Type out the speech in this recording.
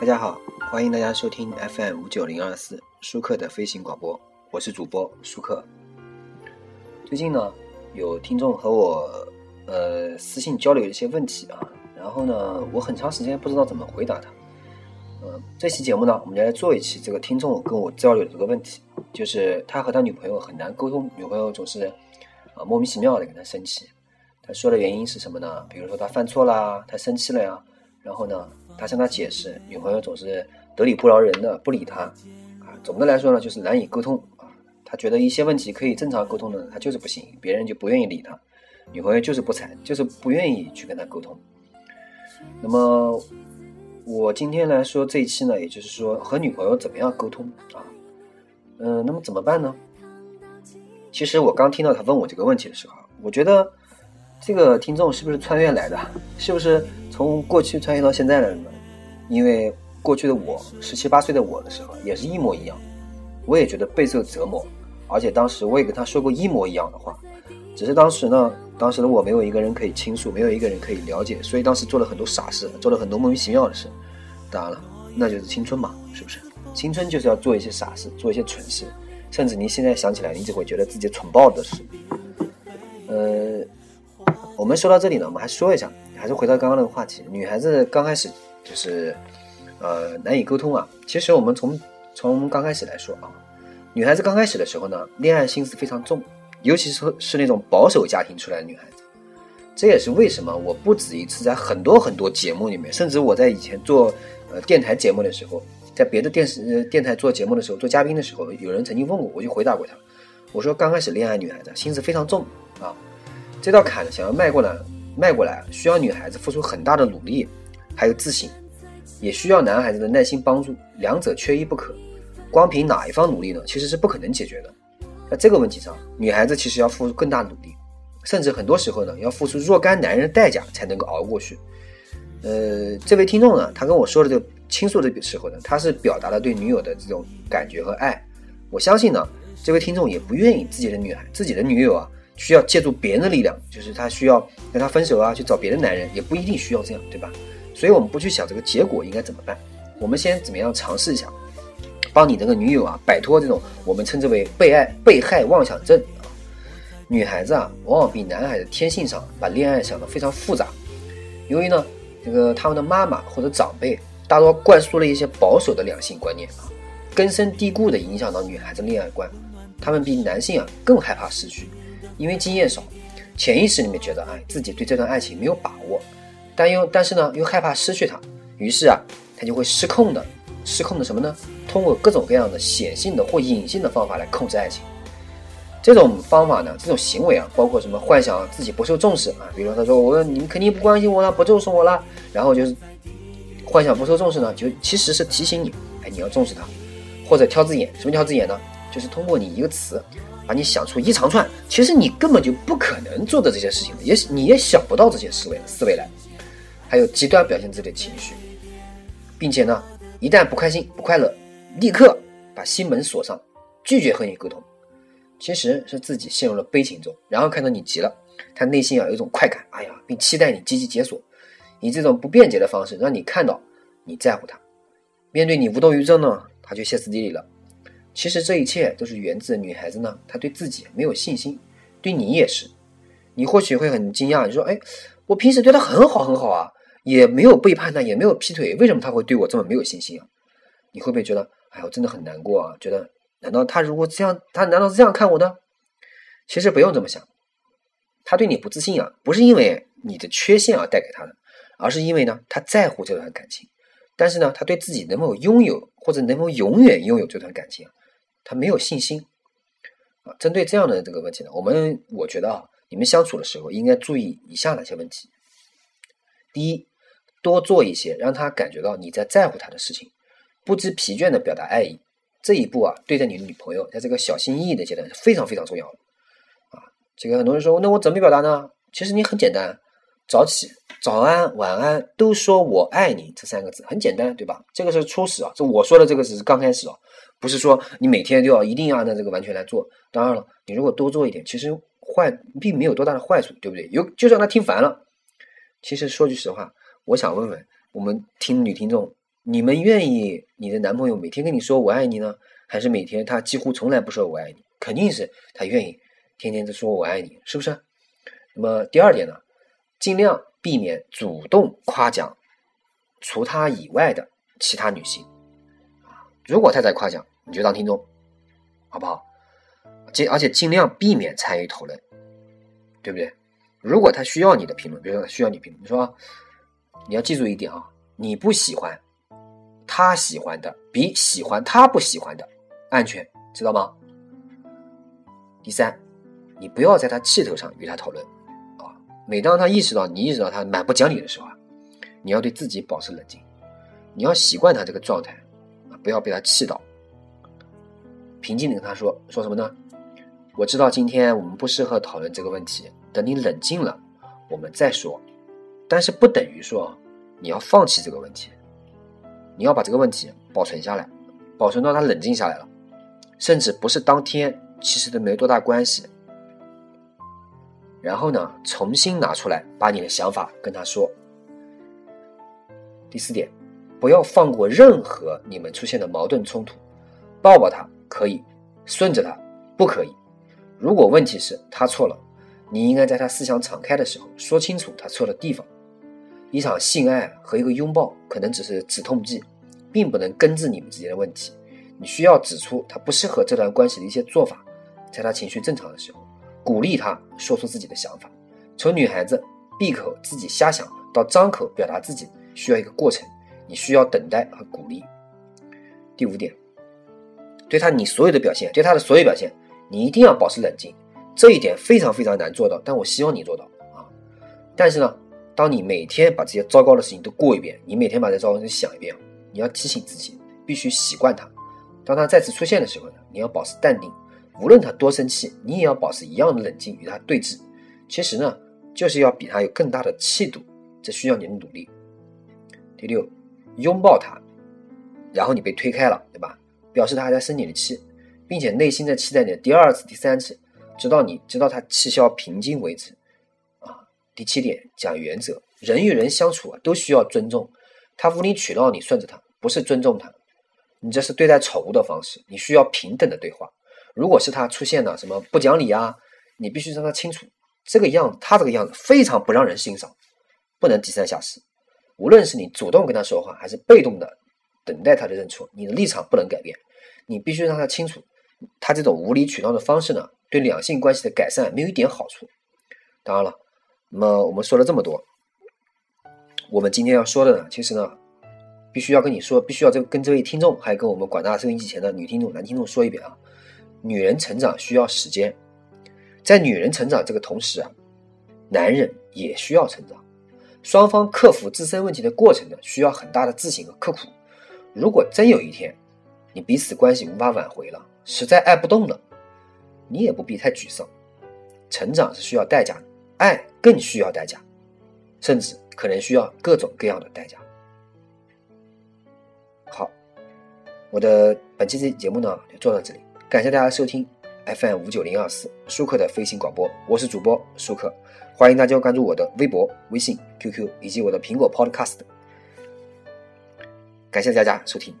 大家好，欢迎大家收听 FM 五九零二四舒克的飞行广播，我是主播舒克。最近呢，有听众和我呃私信交流一些问题啊，然后呢，我很长时间不知道怎么回答他。嗯，这期节目呢，我们就来做一期这个听众跟我交流的这个问题，就是他和他女朋友很难沟通，女朋友总是啊莫名其妙的跟他生气。他说的原因是什么呢？比如说他犯错啦，他生气了呀，然后呢？他向他解释，女朋友总是得理不饶人的，不理他，啊，总的来说呢，就是难以沟通啊。他觉得一些问题可以正常沟通的，他就是不行，别人就不愿意理他，女朋友就是不睬，就是不愿意去跟他沟通。那么我今天来说这一期呢，也就是说和女朋友怎么样沟通啊？嗯，那么怎么办呢？其实我刚听到他问我这个问题的时候，我觉得这个听众是不是穿越来的？是不是？从过去穿越到现在的人呢？因为过去的我十七八岁的我的时候也是一模一样，我也觉得备受折磨，而且当时我也跟他说过一模一样的话，只是当时呢，当时的我没有一个人可以倾诉，没有一个人可以了解，所以当时做了很多傻事，做了很多莫名其妙的事。当然了，那就是青春嘛，是不是？青春就是要做一些傻事，做一些蠢事，甚至你现在想起来，你只会觉得自己蠢爆的事。呃，我们说到这里呢，我们还说一下。还是回到刚刚那个话题，女孩子刚开始就是，呃，难以沟通啊。其实我们从从刚开始来说啊，女孩子刚开始的时候呢，恋爱心思非常重，尤其是是那种保守家庭出来的女孩子。这也是为什么我不止一次在很多很多节目里面，甚至我在以前做呃电台节目的时候，在别的电视电台做节目的时候，做嘉宾的时候，有人曾经问过，我就回答过他，我说刚开始恋爱女孩子心思非常重啊，这道坎想要迈过来。迈过来需要女孩子付出很大的努力，还有自信，也需要男孩子的耐心帮助，两者缺一不可。光凭哪一方努力呢？其实是不可能解决的。在这个问题上，女孩子其实要付出更大努力，甚至很多时候呢，要付出若干男人的代价才能够熬过去。呃，这位听众呢，他跟我说的这个倾诉的时候呢，他是表达了对女友的这种感觉和爱。我相信呢，这位听众也不愿意自己的女孩、自己的女友啊。需要借助别人的力量，就是他需要跟他分手啊，去找别的男人，也不一定需要这样，对吧？所以我们不去想这个结果应该怎么办，我们先怎么样尝试一下，帮你这个女友啊摆脱这种我们称之为被爱被害妄想症啊。女孩子啊，往往比男孩子天性上把恋爱想得非常复杂，由于呢，这个他们的妈妈或者长辈大多灌输了一些保守的两性观念啊，根深蒂固的影响到女孩子恋爱观，他们比男性啊更害怕失去。因为经验少，潜意识里面觉得，哎，自己对这段爱情没有把握，但又但是呢，又害怕失去它，于是啊，他就会失控的，失控的什么呢？通过各种各样的显性的或隐性的方法来控制爱情。这种方法呢，这种行为啊，包括什么？幻想自己不受重视啊，比如他说我你们肯定不关心我了，不重视我了，然后就是幻想不受重视呢，就其实是提醒你，哎，你要重视他，或者挑字眼。什么挑字眼呢？就是通过你一个词。把你想出一长串，其实你根本就不可能做的这些事情，也你也想不到这些思维思维来，还有极端表现自己的情绪，并且呢，一旦不开心不快乐，立刻把心门锁上，拒绝和你沟通，其实是自己陷入了悲情中，然后看到你急了，他内心啊有一种快感，哎呀，并期待你积极解锁，以这种不便捷的方式让你看到你在乎他，面对你无动于衷呢，他就歇斯底里了。其实这一切都是源自女孩子呢，她对自己没有信心，对你也是。你或许会很惊讶，你说：“哎，我平时对她很好很好啊，也没有背叛她，也没有劈腿，为什么他会对我这么没有信心啊？”你会不会觉得：“哎，我真的很难过啊？觉得难道他如果这样，他难道是这样看我的？”其实不用这么想，他对你不自信啊，不是因为你的缺陷而带给他的，而是因为呢，他在乎这段感情，但是呢，他对自己能否拥有或者能否永远拥有这段感情？他没有信心啊！针对这样的这个问题呢，我们我觉得啊，你们相处的时候应该注意以下哪些问题：第一，多做一些让他感觉到你在在乎他的事情，不知疲倦的表达爱意。这一步啊，对待你的女朋友，在这个小心翼翼的阶段是非常非常重要的啊！这个很多人说，那我怎么表达呢？其实你很简单，早起、早安、晚安都说我爱你这三个字，很简单，对吧？这个是初始啊，这我说的这个只是刚开始啊。不是说你每天都要一定要按照这个完全来做。当然了，你如果多做一点，其实坏并没有多大的坏处，对不对？有就算他听烦了，其实说句实话，我想问问我们听女听众，你们愿意你的男朋友每天跟你说我爱你呢，还是每天他几乎从来不说我爱你？肯定是他愿意天天都说我爱你，是不是？那么第二点呢，尽量避免主动夸奖除他以外的其他女性。如果他在夸奖，你就当听众，好不好？尽而且尽量避免参与讨论，对不对？如果他需要你的评论，比如说需要你评论，你说你要记住一点啊，你不喜欢。他喜欢的比喜欢他不喜欢的安全，知道吗？第三，你不要在他气头上与他讨论。每当他意识到你意识到他蛮不讲理的时候啊，你要对自己保持冷静，你要习惯他这个状态，不要被他气到。平静的跟他说说什么呢？我知道今天我们不适合讨论这个问题，等你冷静了我们再说。但是不等于说你要放弃这个问题。你要把这个问题保存下来，保存到他冷静下来了，甚至不是当天，其实都没多大关系。然后呢，重新拿出来，把你的想法跟他说。第四点，不要放过任何你们出现的矛盾冲突，抱抱他可以，顺着他不可以。如果问题是他错了，你应该在他思想敞开的时候说清楚他错的地方。一场性爱和一个拥抱可能只是止痛剂，并不能根治你们之间的问题。你需要指出他不适合这段关系的一些做法，在他情绪正常的时候，鼓励他说出自己的想法。从女孩子闭口自己瞎想到张口表达自己，需要一个过程，你需要等待和鼓励。第五点，对他你所有的表现，对他的所有表现，你一定要保持冷静。这一点非常非常难做到，但我希望你做到啊！但是呢？当你每天把这些糟糕的事情都过一遍，你每天把这糟糕的事情想一遍，你要提醒自己必须习惯它。当它再次出现的时候呢，你要保持淡定，无论他多生气，你也要保持一样的冷静与他对峙。其实呢，就是要比他有更大的气度，这需要你的努力。第六，拥抱他，然后你被推开了，对吧？表示他还在生你的气，并且内心在期待你的第二次、第三次，直到你直到他气消平静为止。啊第七点讲原则，人与人相处啊，都需要尊重。他无理取闹，你顺着他，不是尊重他，你这是对待宠物的方式。你需要平等的对话。如果是他出现了什么不讲理啊，你必须让他清楚，这个样子，他这个样子非常不让人欣赏，不能低三下四。无论是你主动跟他说话，还是被动的等待他的认错，你的立场不能改变。你必须让他清楚，他这种无理取闹的方式呢，对两性关系的改善没有一点好处。当然了。那么我们说了这么多，我们今天要说的呢，其实呢，必须要跟你说，必须要这跟这位听众，还有跟我们广大收音机前的女听众、男听众说一遍啊。女人成长需要时间，在女人成长这个同时啊，男人也需要成长。双方克服自身问题的过程呢，需要很大的自省和刻苦。如果真有一天，你彼此关系无法挽回了，实在爱不动了，你也不必太沮丧。成长是需要代价的。爱更需要代价，甚至可能需要各种各样的代价。好，我的本期这节目呢就做到这里，感谢大家收听 FM 五九零二四舒克的飞行广播，我是主播舒克，欢迎大家关注我的微博、微信、QQ 以及我的苹果 Podcast，感谢大家收听。